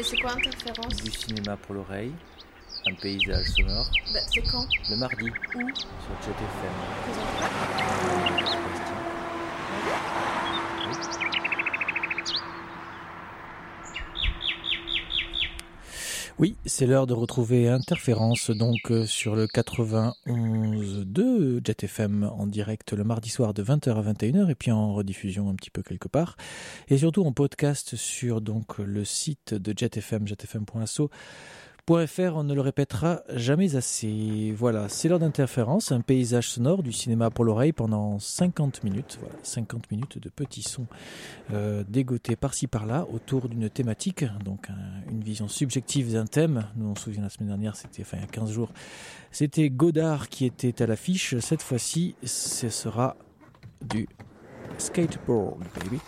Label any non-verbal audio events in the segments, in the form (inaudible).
Mais c'est quoi interférence du cinéma pour l'oreille, un paysage sonore, Bah, c'est quand le mardi Où sur Jet FM. Présente. Oui, c'est l'heure de retrouver Interférence donc euh, sur le 91.2 Jet FM en direct le mardi soir de 20h à 21h et puis en rediffusion un petit peu quelque part. Et surtout en podcast sur donc le site de Jet FM jetfm.asso .fr, on ne le répétera jamais assez. Voilà, c'est l'heure d'interférence, un paysage sonore du cinéma pour l'oreille pendant 50 minutes. Voilà, 50 minutes de petits sons euh, dégotés par-ci par-là autour d'une thématique, donc un- une vision subjective d'un thème. Nous on se souvient la semaine dernière, c'était enfin il y a 15 jours, c'était Godard qui était à l'affiche. Cette fois-ci, ce sera du skateboard, baby.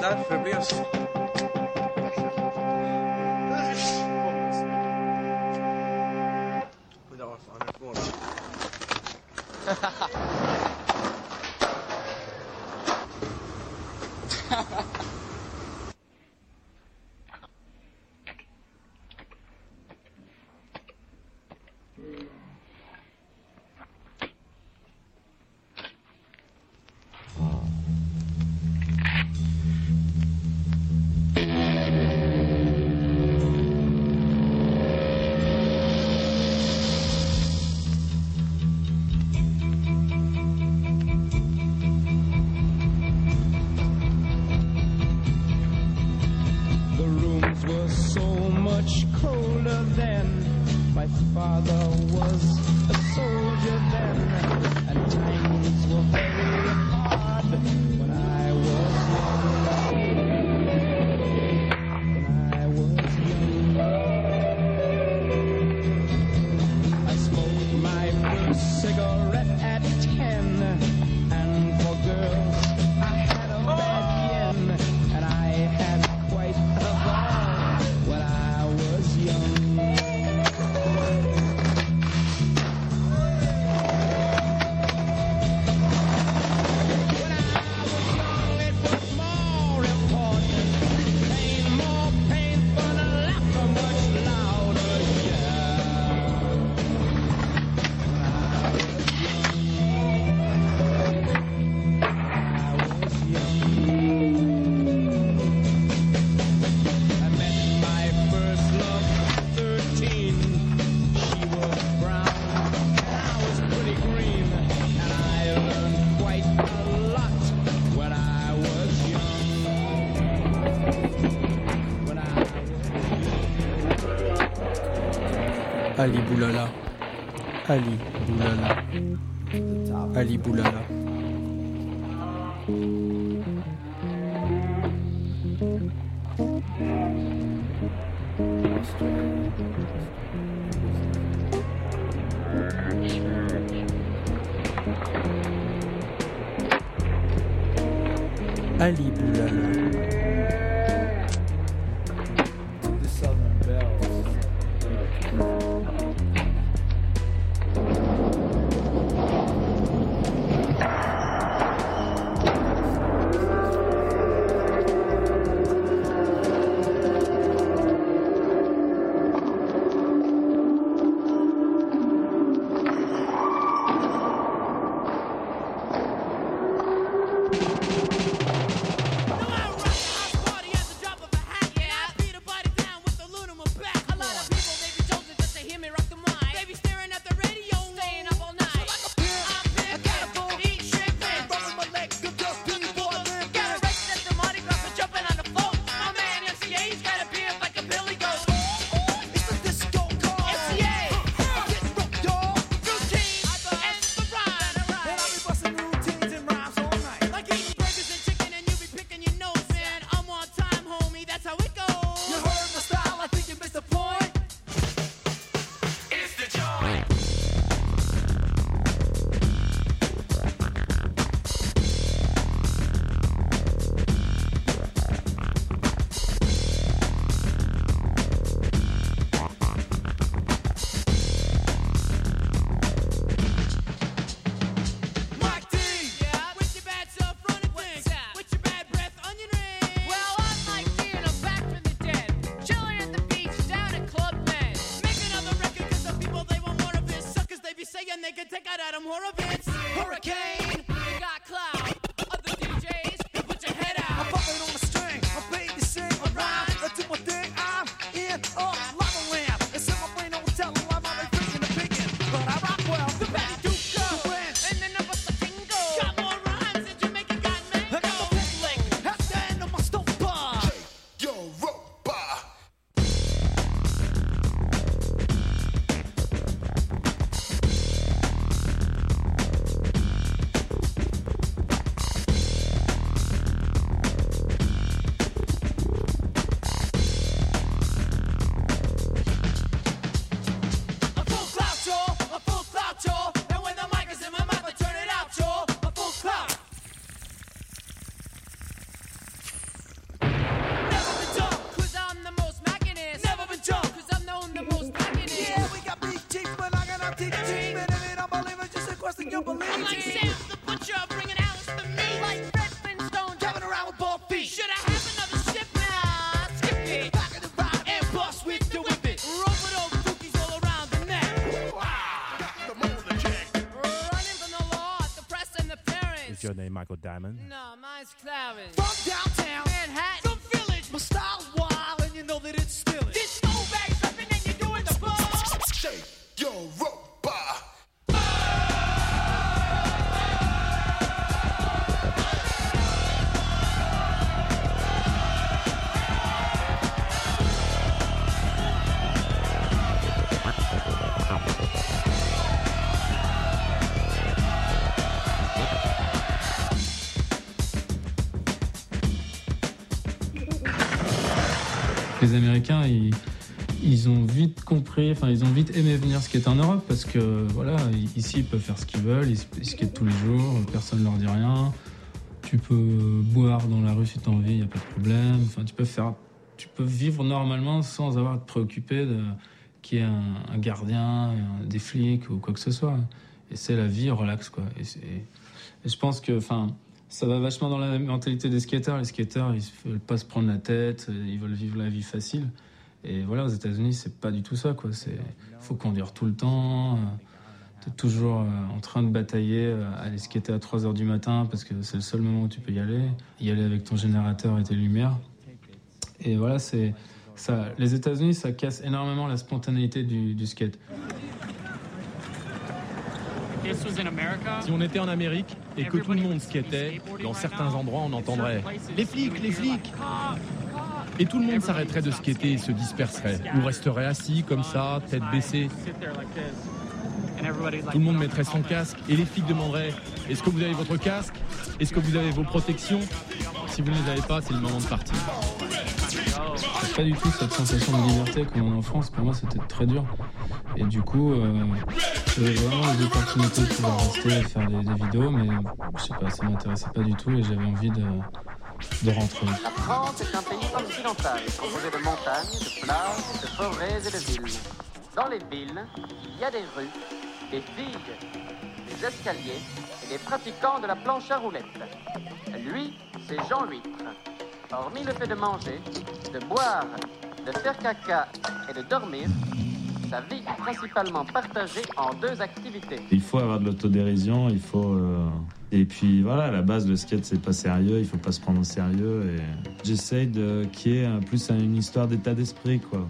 därför blev Ali Boulala. Ali Boulala. Ali Boulala. Your name Michael Diamond? No, mine's Clarence. From downtown, Manhattan. some village. My style's wild, and you know that it's still it. Disco bass jumping and you're doing the ball. Shake your robot. Américains, ils, ont vite compris, enfin, ils ont vite aimé venir skater en Europe parce que, voilà, ici, ils peuvent faire ce qu'ils veulent, ils, skatent tous les jours, personne ne leur dit rien. Tu peux boire dans la rue si tu as envie, il n'y a pas de problème. Enfin, tu peux faire, tu peux vivre normalement sans avoir à te préoccuper de qu'il y ait un, gardien, des flics ou quoi que ce soit. Et c'est la vie relax, quoi. Et, c'est- et je pense que, enfin, ça va vachement dans la mentalité des skateurs. Les skateurs, ils veulent pas se prendre la tête, ils veulent vivre la vie facile. Et voilà, aux États-Unis, c'est pas du tout ça, quoi. C'est, faut conduire tout le temps. euh, T'es toujours euh, en train de batailler, euh, aller skater à 3 heures du matin parce que c'est le seul moment où tu peux y aller. Y aller avec ton générateur et tes lumières. Et voilà, c'est ça. Les États-Unis, ça casse énormément la spontanéité du, du skate. Si on était en Amérique et que tout le monde skatait, dans certains endroits on entendrait les flics, les flics Et tout le monde s'arrêterait de skater et se disperserait, ou resterait assis comme ça, tête baissée. Tout le monde mettrait son casque et les flics demanderaient Est-ce que vous avez votre casque? Est-ce que vous avez vos protections? Si vous ne les avez pas, c'est le moment de partir. Pas du tout cette sensation de liberté qu'on a en France. Pour moi, c'était très dur. Et du coup, euh, j'avais vraiment les opportunités de pouvoir rester et faire des, des vidéos, mais je sais pas, ça m'intéressait pas du tout et j'avais envie de, de rentrer. La France est un pays occidental, composé de montagnes, de plages, de forêts et de villes. Dans les villes, il y a des rues, des filles, des escaliers et des pratiquants de la planche à roulettes. Lui, c'est Jean Huître. Hormis le fait de manger, de boire, de faire caca et de dormir, sa vie est principalement partagée en deux activités. Il faut avoir de l'autodérision, il faut. euh, Et puis voilà, à la base, le skate, c'est pas sérieux, il faut pas se prendre au sérieux. Et j'essaye de qu'il y ait plus une histoire d'état d'esprit, quoi.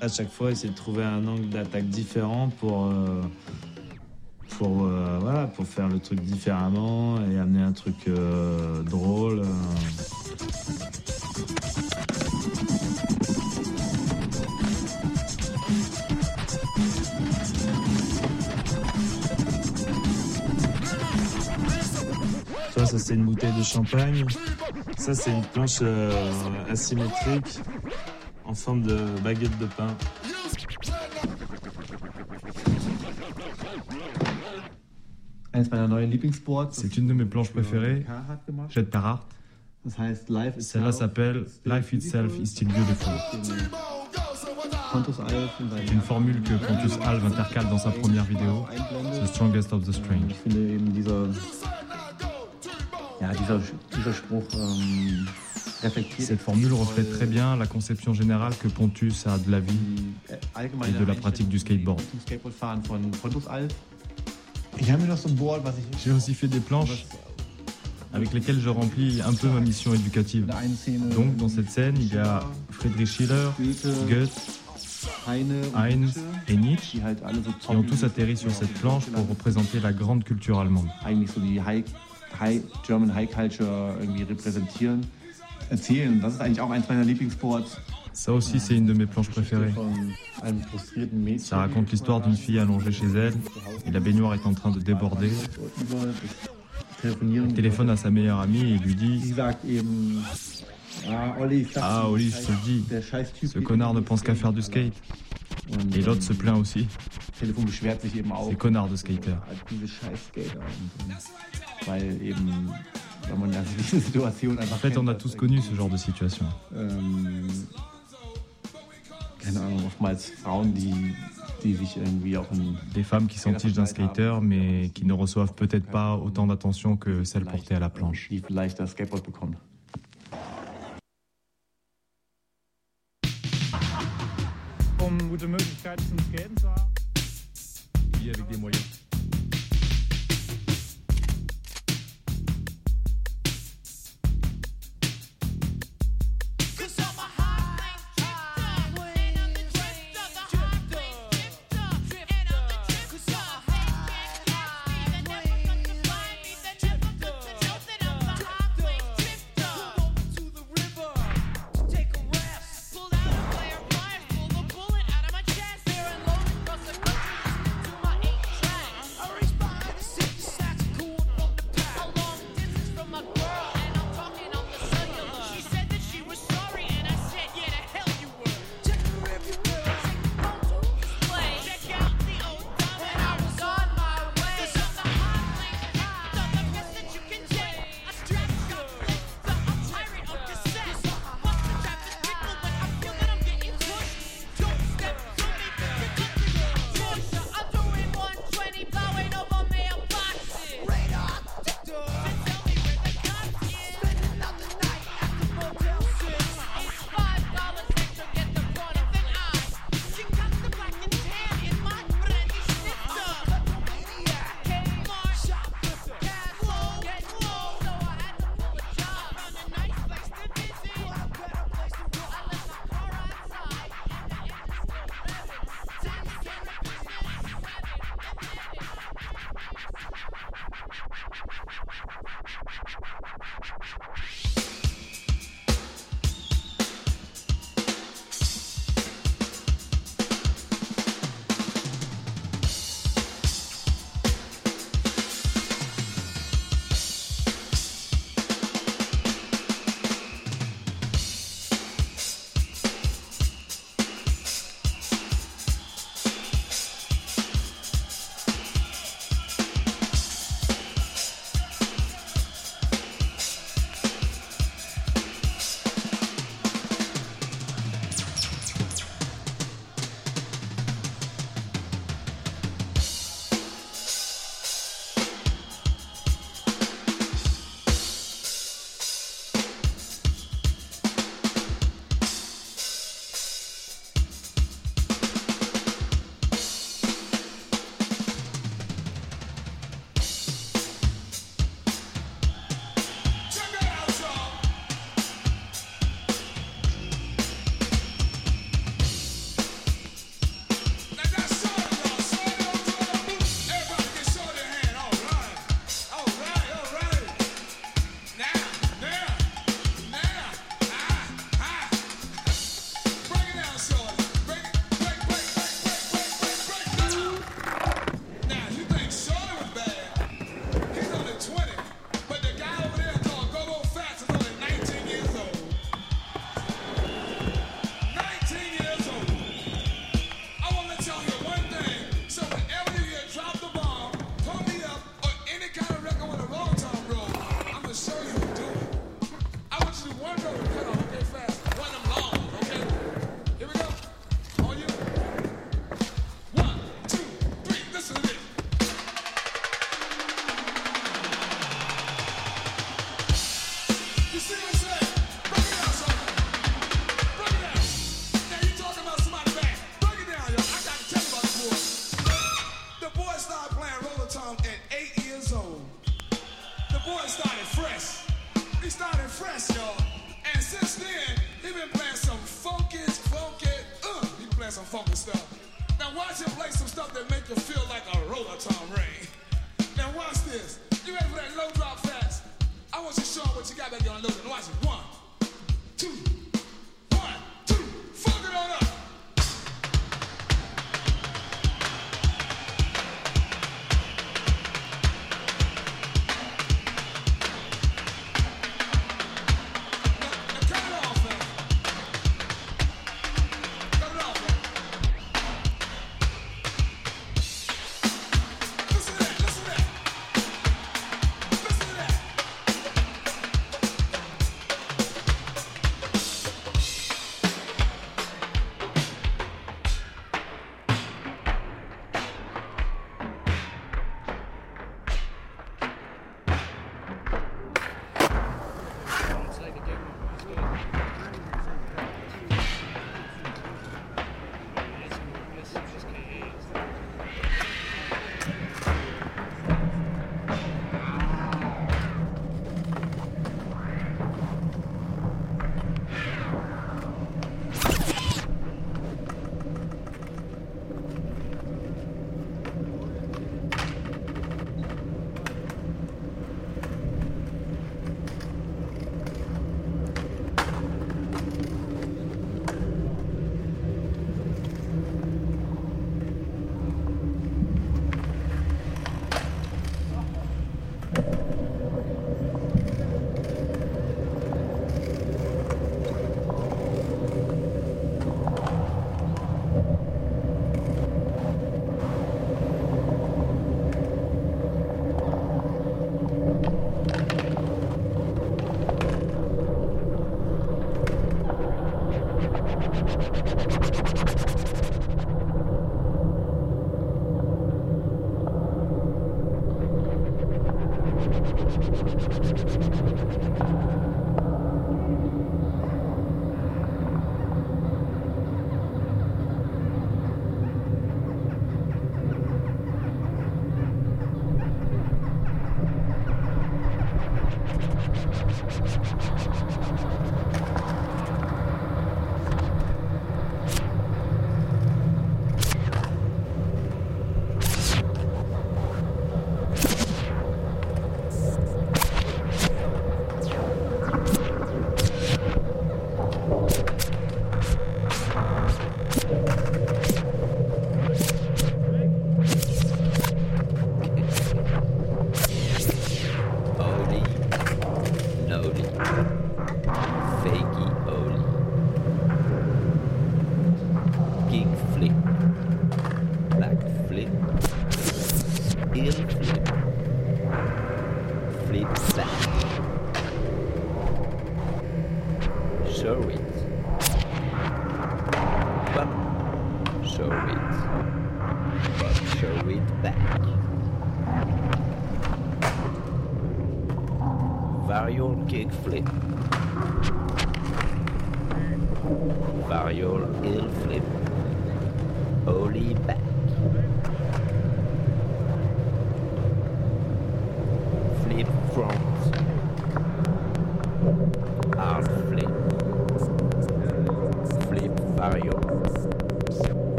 À chaque fois, essayer de trouver un angle d'attaque différent pour. euh, Pour, euh, voilà, pour faire le truc différemment et amener un truc drôle. Ça c'est une bouteille de champagne. Ça c'est une planche euh, asymétrique en forme de baguette de pain. C'est une de mes planches préférées. Jet Carhartt. Celle-là s'appelle Life Itself is Still Beautiful. Une formule que Pontus Alv intercale dans sa première vidéo, The Strongest of the Strange. Cette formule reflète très bien la conception générale que Pontus a de la vie et de la pratique du skateboard. J'ai aussi fait des planches avec lesquelles je remplis un peu ma mission éducative. Donc dans cette scène, il y a Friedrich Schiller, Goethe, Heinz et Nietzsche qui ont tous atterri sur cette planche pour représenter la grande culture allemande. High, German High Culture irgendwie repräsentieren, erzählen. Das ist eigentlich auch eins meiner Lieblingsboards. Ça aussi, c'est une de mes planches préférées. Ça raconte l'histoire d'une fille allongée chez elle et la baignoire est en train de déborder. Elle téléphone à sa meilleure amie et lui dit Ah, Oli, je te le dis, ce connard ne pense qu'à faire du skate. Et l'autre se plaint aussi. Ces connards de skater. En fait, on a tous connu ce genre de situation. Des femmes qui s'entichent d'un skater, mais qui ne reçoivent peut-être pas autant d'attention que celles portées à la planche. gute Möglichkeit zum Skaten zu haben. Hier, wir gehen mal jetzt.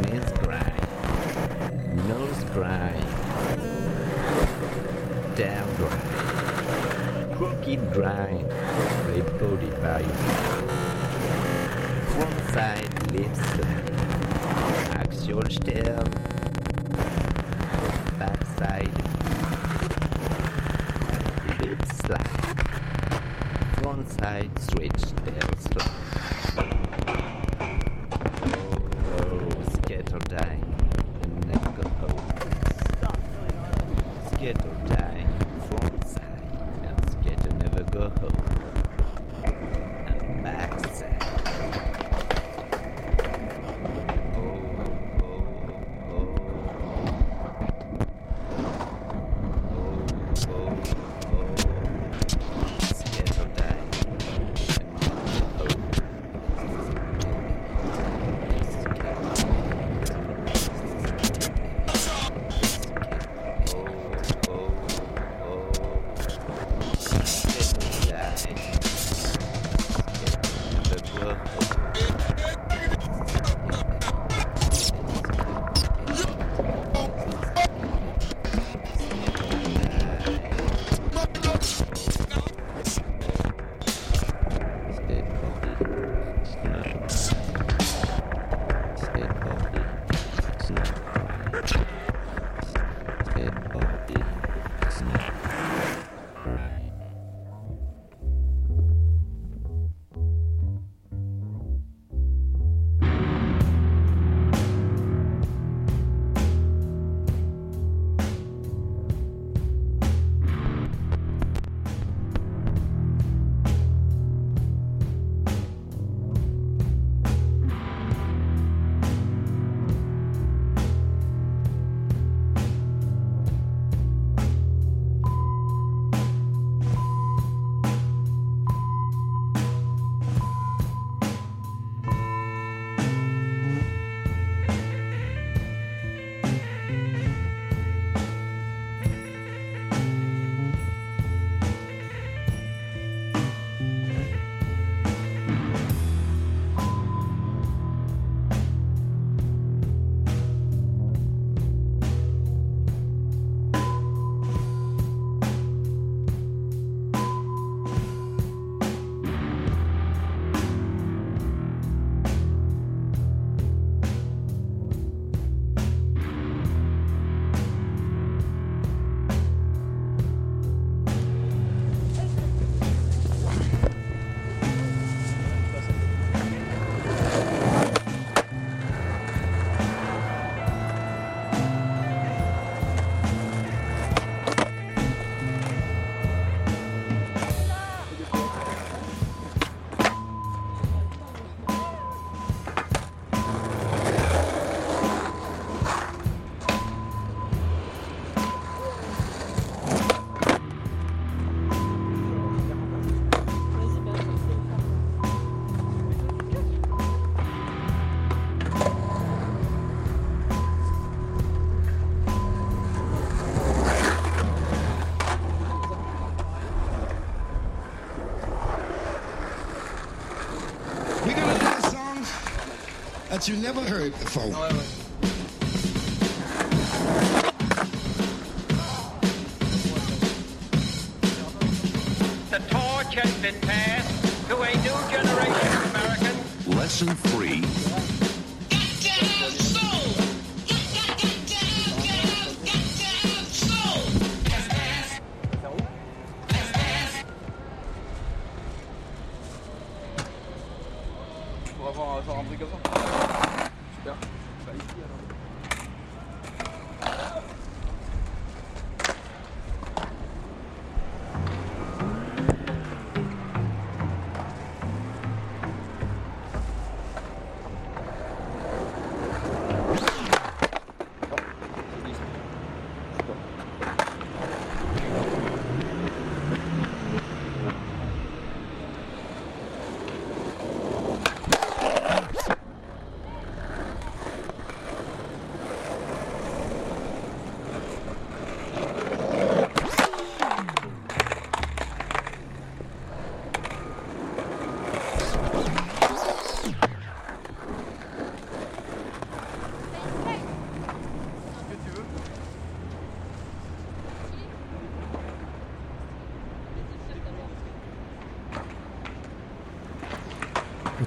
Face grind, nose grind, tail grind, crooked grind, reported by front side lip axial stem, back side, lip slide, front side straight. that you never heard before. No. The torch has been passed to a new generation of Americans. Lesson three.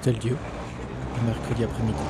tel Dieu, mercredi après-midi.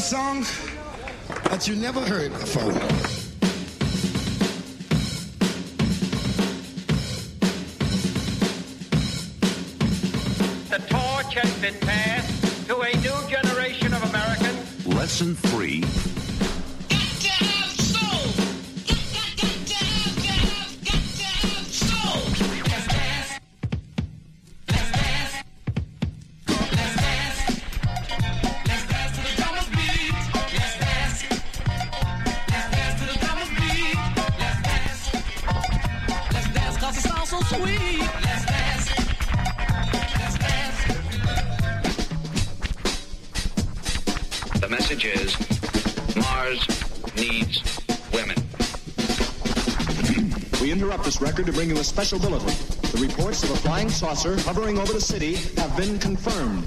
A song that you never heard before. The torch has been passed Record to bring you a special bulletin. The reports of a flying saucer hovering over the city have been confirmed.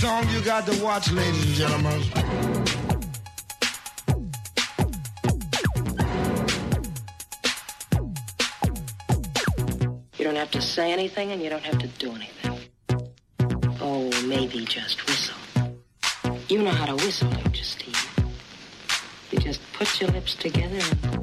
Song you got to watch, ladies and gentlemen. You don't have to say anything and you don't have to do anything. Oh, maybe just whistle. You know how to whistle, don't you, Steve? You just put your lips together and.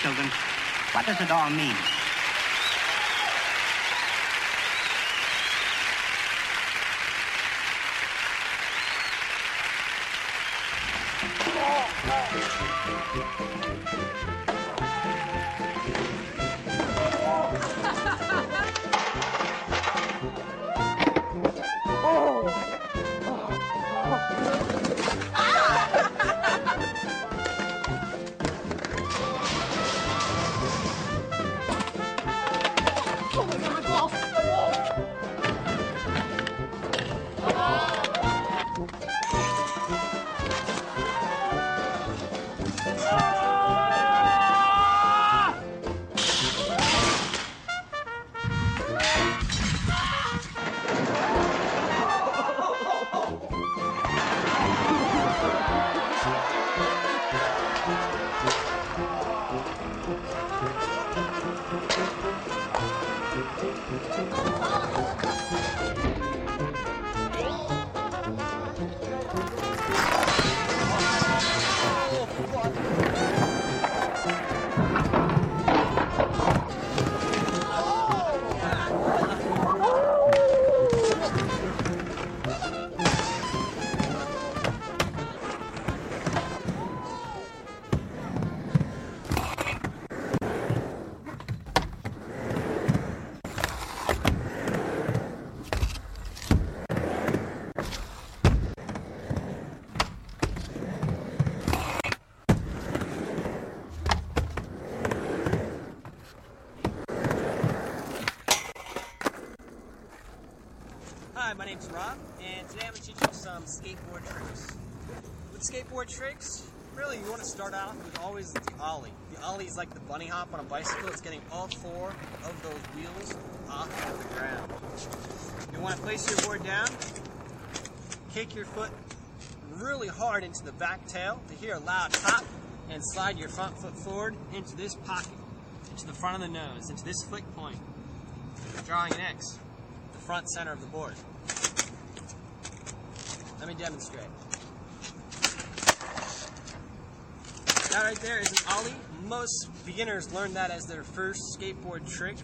Children, what does it all mean? Skateboard tricks, really you want to start out with always the ollie. The ollie is like the bunny hop on a bicycle. It's getting all four of those wheels off of the ground. You want to place your board down, kick your foot really hard into the back tail to hear a loud pop, and slide your front foot forward into this pocket, into the front of the nose, into this flick point, drawing an X the front center of the board. Let me demonstrate. That right there is an ollie. Most beginners learn that as their first skateboard trick.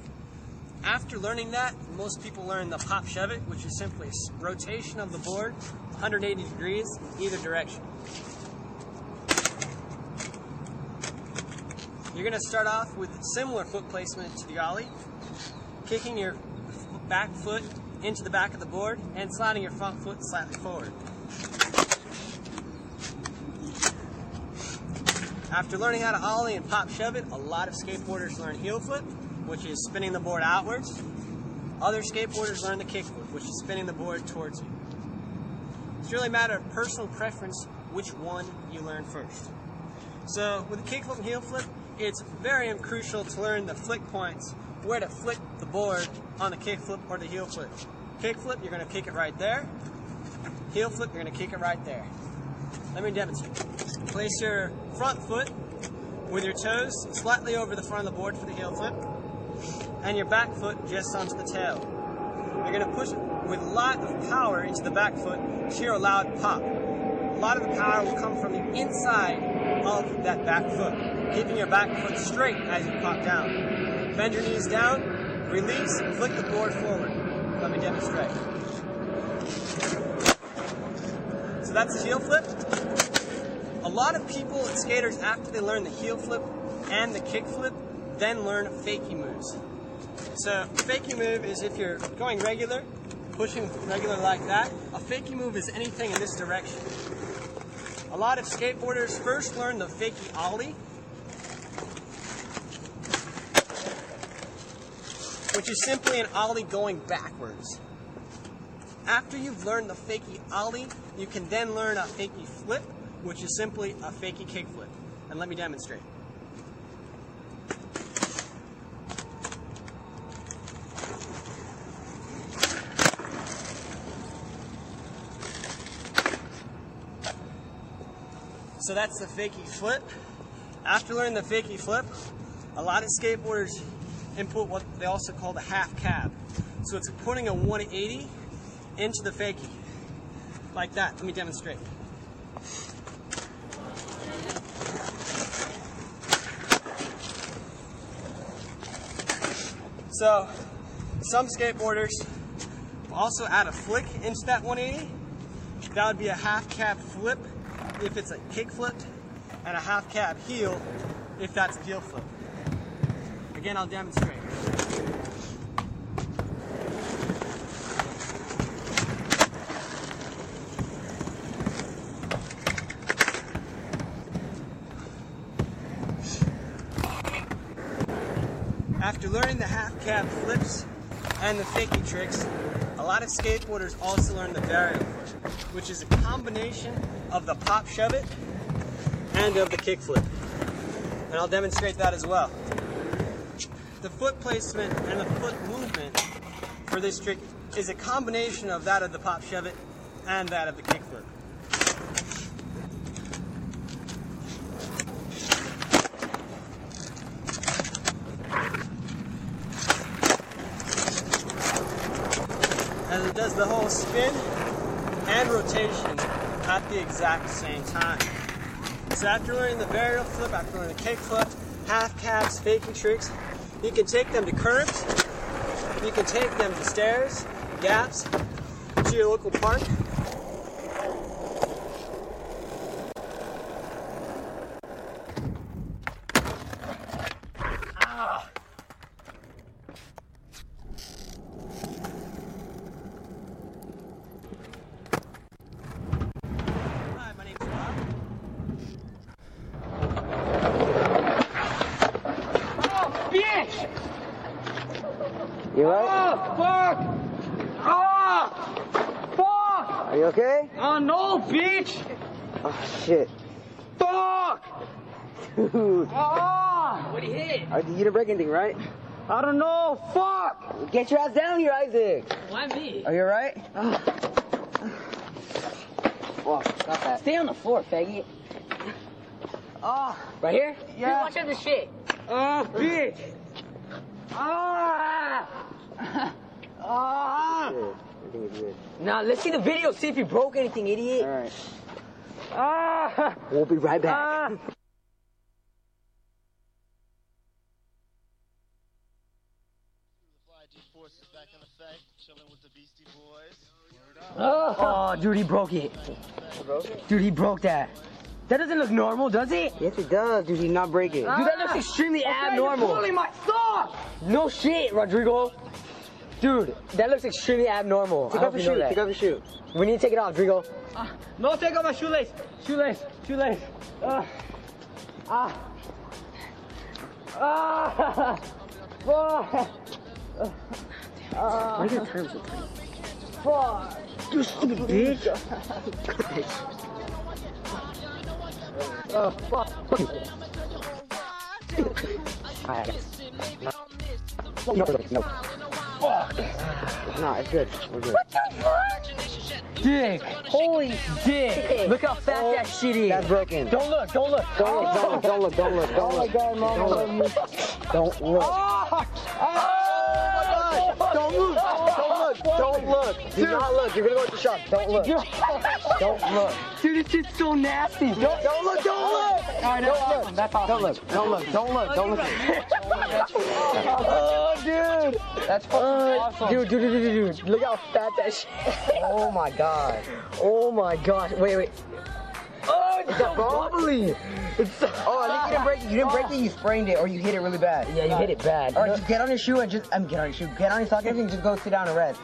After learning that, most people learn the pop shove it, which is simply rotation of the board 180 degrees in either direction. You're going to start off with similar foot placement to the ollie, kicking your back foot into the back of the board and sliding your front foot slightly forward. After learning how to ollie and pop shove it, a lot of skateboarders learn heel flip, which is spinning the board outwards. Other skateboarders learn the kick flip, which is spinning the board towards you. It's really a matter of personal preference which one you learn first. So with the kickflip and heel flip, it's very crucial to learn the flick points, where to flick the board on the kickflip or the heel flip. Kickflip, you're going to kick it right there. Heel flip, you're going to kick it right there. Let me demonstrate. Place your front foot with your toes slightly over the front of the board for the heel flip, and your back foot just onto the tail. You're going to push with a lot of power into the back foot to hear a loud pop. A lot of the power will come from the inside of that back foot, keeping your back foot straight as you pop down. Bend your knees down, release, flick the board forward. Let me demonstrate. So that's the heel flip. A lot of people, and skaters, after they learn the heel flip and the kick flip, then learn fakie moves. So fakie move is if you're going regular, pushing regular like that. A fakie move is anything in this direction. A lot of skateboarders first learn the fakie ollie, which is simply an ollie going backwards. After you've learned the fakie ollie, you can then learn a fakie flip, which is simply a fakie kickflip. And let me demonstrate. So that's the fakie flip. After learning the fakie flip, a lot of skateboarders input what they also call the half cab. So it's putting a 180 into the fakie, like that. Let me demonstrate. So, some skateboarders also add a flick into that 180. That would be a half cab flip if it's a kick flip, and a half cab heel if that's a heel flip. Again, I'll demonstrate. After the flips and the fakie tricks, a lot of skateboarders also learn the varial which is a combination of the pop shove it and of the kick flip. And I'll demonstrate that as well. The foot placement and the foot movement for this trick is a combination of that of the pop shove it and that of the kick flip. as it does the whole spin and rotation exact same time. So after learning the varial flip, after learning the kick flip, half cabs, faking tricks, you can take them to curves, you can take them to stairs, gaps, to your local park. Ah. Hi, my name's Rob. Oh, bitch! You right? Oh, fuck! Oh! Fuck! Are you okay? Oh, no, bitch! Oh shit. Fuck! Dude. Oh! What do you hit? Are, you didn't break anything, right? I don't know. Fuck! Get your ass down here, Isaac. Why me? Are you alright? Whoa, got that. Stay on the floor, faggot. Oh. Right here? Yeah. Watch out this shit. Oh, bitch! Ah! (laughs) Ah! I think it's good. Nah, let's see the video, see if you broke anything, idiot. Alright. Ah! We'll be right back. Ah! Oh, dude, he broke it. Dude, he broke that. That doesn't look normal, does it? Yes, it does, dude. He's not breaking. Dude, that looks extremely Okay, abnormal. You're pulling my sock! No shit, Rodrigo. Dude, that looks extremely abnormal. Take I off hope your you shoe. Take off your shoe. We need to take it off, Rodrigo. Ah, no, take off my shoelace. Shoelace. Shoelace. Ah. Ah. Ah. Fuck. (laughs) Ah. Why are your terms so tight? Fuck. You stupid bitch. Oh, fuck. No, no, no. Fuck. No, it's good. We're good. Dick. Holy dick. Look how fat that shit is. That's broken. Don't look, don't look. Don't look, don't look, don't look, don't look, don't Oh my look. god, mom, love you. Don't look. Ah! Ah! Don't look. Don't look. Don't look. Do not look. You're gonna go to the shop. Don't look. Don't look. Dude, this shit's so nasty. Don't, don't look. Don't look. Alright, that's Don't awesome. look. That's awesome. Don't look. Don't look. Don't look. Don't look. Oh, dude. That's fucking uh, awesome. Dude, dude, dude, dude, dude. Look how fat that shit Oh my god. Oh my gosh. Wait, wait. Oh, it's so bubbly. It's so... Oh, I think you didn't break it. You didn't break it. You sprained it, or you hit it really bad. Yeah, you hit it bad. All right, just get on your shoe and just. I'm get on your shoe. Get on your sock and everything. Just go sit down and rest.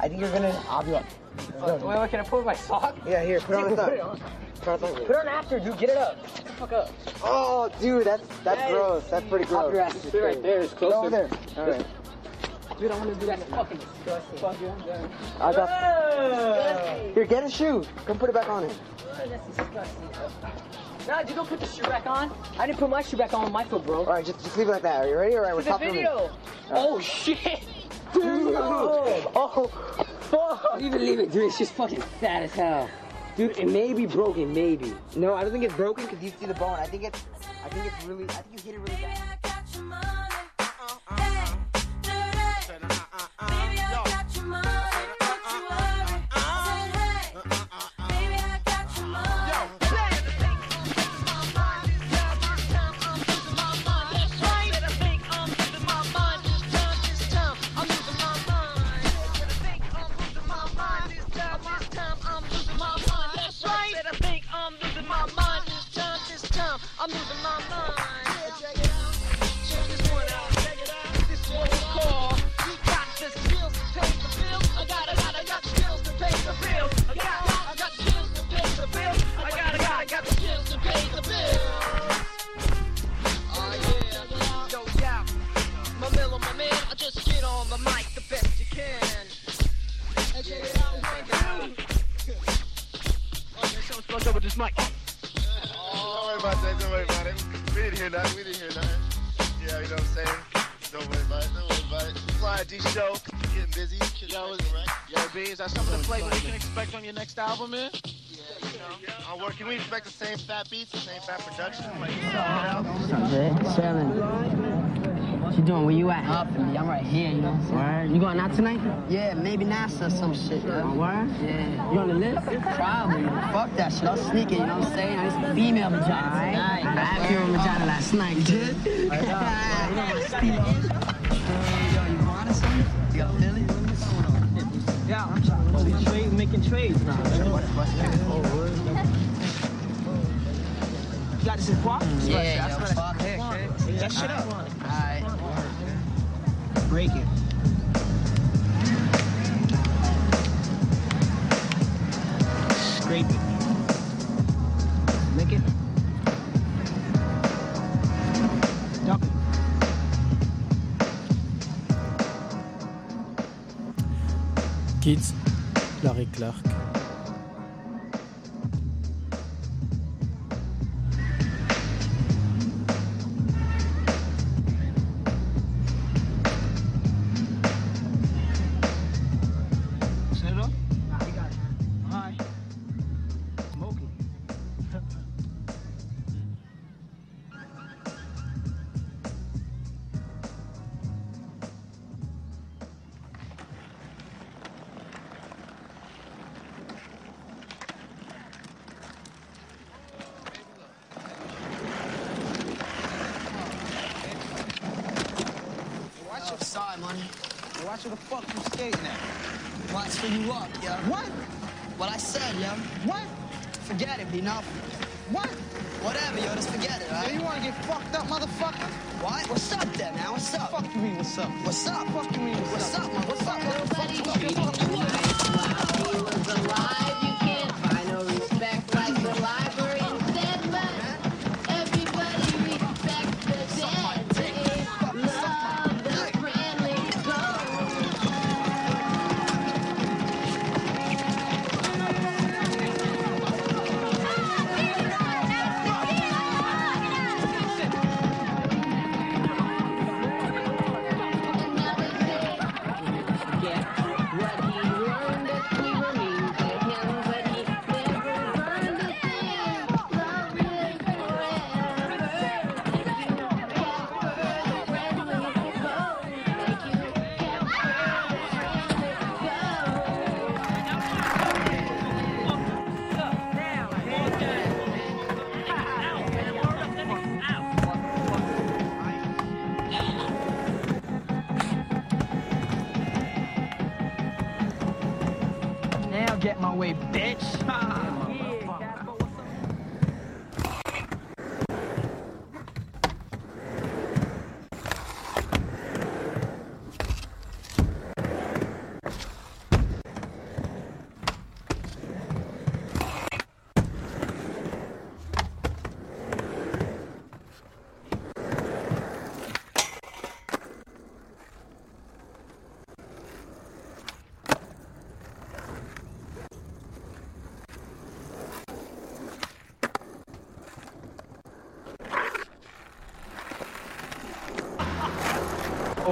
I think you're gonna. I'll be like, Wait, wait, can I put my sock? Yeah, here. Put it on the Put it sock. on. Put it on. Put it on after, dude. Get it up. Get the fuck up. Oh, dude, that's that's Hey. gross. That's pretty gross. Pop your ass. Sit right there. It's Go closer. over there. All right. Dude, I want to do that. fucking disgusting. Fuck you, I'm done. I got. Here, get a shoe. Come put it back on it. That's disgusting. Nah, dude, don't put the shoe back on. I didn't put my shoe back on with my foot, bro. All right, just just leave it like that. Are you ready? All right, we're the top filming. video. Oh shit. Dude. (laughs) Oh, Fuck. You believe it, dude. It's just fucking fat as hell. Dude, it may be broken, maybe. No, I don't think it's broken because you see the bone. I think it's, I think it's really, I think you hit it really bad. Uh-uh. This mic. Oh, oh, don't worry about that. Don't worry about it. We didn't hear nothing. We didn't hear nothing. Yeah, you know what I'm saying? Don't worry about it. Don't worry about it. Fly D show. Getting busy. Yo, right? Yo, B, is that something to play we can expect on your next album, man? Yeah, you know. I'm working. We expect the same fat beats, the same fat production. Like, Chillin'. What you doing? Where you at? Up in I'm right here, you know what I'm saying? Word. You going out tonight? Yeah, maybe NASA or some shit, yo. Word? Yeah. You on the list? Probably. Fuck that shit. I'll sneak it, you know what I'm saying? I need some female vagina. Alright. I had female vagina last night. You did? you know what steal it. Yo, you want something? You got Yeah, I'm trying to trade, making trades now. Oh, you got this in Quap? Yeah, yo, fuck. That shit up. Break it. Scrape it. Lick it. Dump it. Kids, Larry Clark.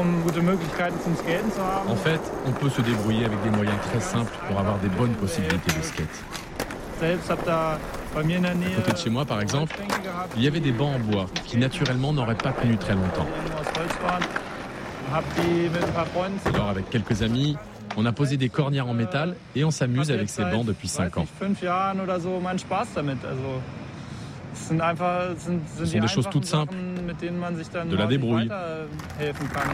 Um gute Möglichkeiten zum Skaten zu haben. En fait, on peut se débrouiller avec des moyens très simples pour avoir des bonnes possibilités de skate. selbst habe da bei mir in der Nähe À côté de chez moi, par exemple, il y avait des bancs en bois qui naturellement n'auraient pas tenu très longtemps. aus Holz waren. Hab die mit ein paar Freunden Alors avec quelques amis, on a posé des cornières en métal et on s'amuse avec ces bancs depuis 5 ans. fünf Jahren oder so meinen Spaß damit. Also es sind einfach sind, sind Ce die sont des choses einfachen toutes simples, Sachen, mit denen man sich dann de la débrouille. weiterhelfen kann.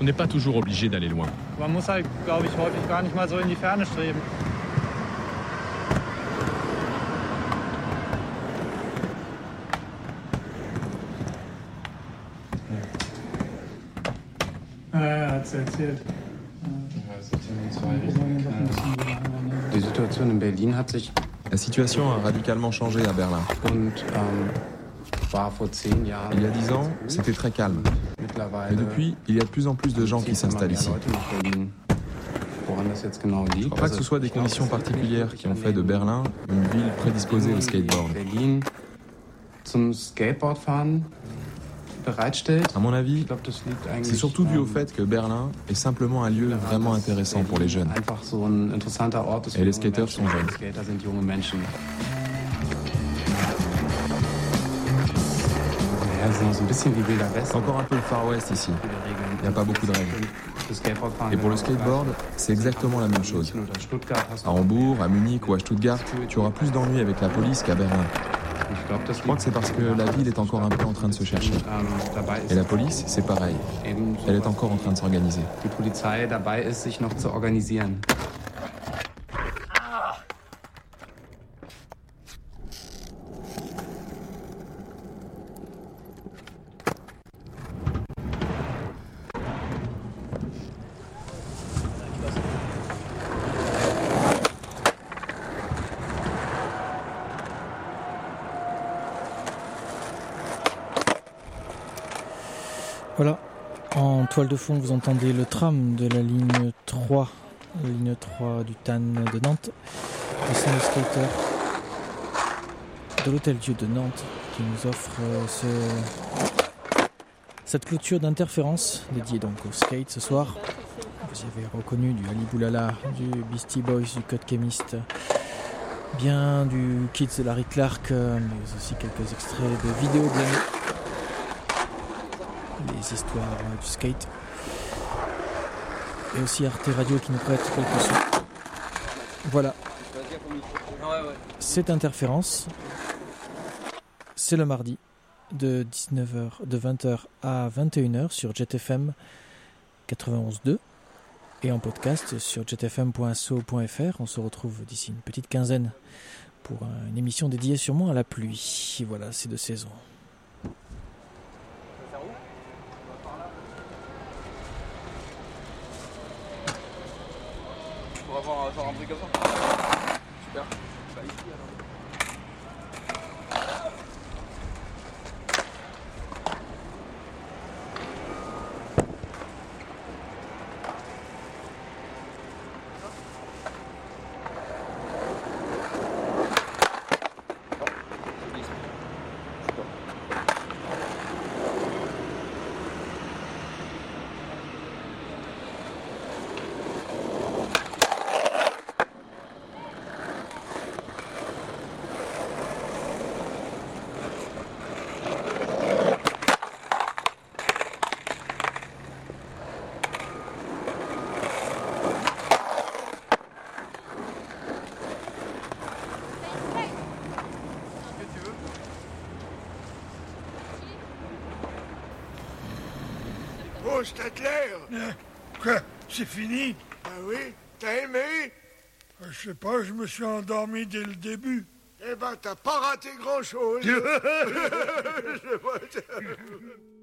On n'est pas toujours obligé d'aller loin. man muss halt, glaube ich, häufig gar nicht mal so in die Ferne streben. Erzählt. Die Situation in Berlin hat sich La situation a radicalement changé à Berlin. ähm. Il y a dix ans, c'était très calme. Et depuis, il y a de plus en plus de gens qui s'installent ici. Je liegt? crois pas que ce soit des conditions particulières qui ont fait de Berlin une ville prédisposée au skateboard. À mon avis, c'est surtout dû au fait que Berlin est simplement un lieu vraiment intéressant pour les jeunes. Et les skateurs sont jeunes. Encore un peu le Far West ici. Il n'y a pas beaucoup de règles. Et pour le skateboard, c'est exactement la même chose. À Hambourg, à Munich ou à Stuttgart, tu auras plus d'ennuis avec la police qu'à Berlin. Je crois que c'est parce que la ville est encore un peu en train de se chercher. ist Et la police, c'est pareil. Elle est encore en train de s'organiser. Voilà. En toile de fond, vous entendez le tram de la ligne 3, la ligne 3 du TAN de Nantes, le Sound Skater de l'Hôtel Dieu de Nantes qui nous offre euh, ce- cette clôture d'interférence dédiée donc au skate ce soir. Vous y avez reconnu du Ali Boulala, du Beastie Boys, du Code Chemist, bien du Kids de Larry Clark, euh, mais aussi quelques extraits de vidéos de l'année les histoires euh, du skate. Et aussi Arte Radio qui nous prête quelques sons. Voilà. Cette interférence, c'est le mardi de 19h, de 20h à 21h sur JetFM 91.2 et en podcast sur jetfm.so.fr. On se retrouve d'ici une petite quinzaine pour une émission dédiée sûrement à la pluie. Voilà, c'est de saison. Genre un bruit comme ça. Super. Bah ici alors. Clair Quoi? C'est fini? Ah oui T'as aimé? Je sais pas, je me suis endormi dès le début. Eh ben, t'as pas raté grand-chose (laughs) (laughs)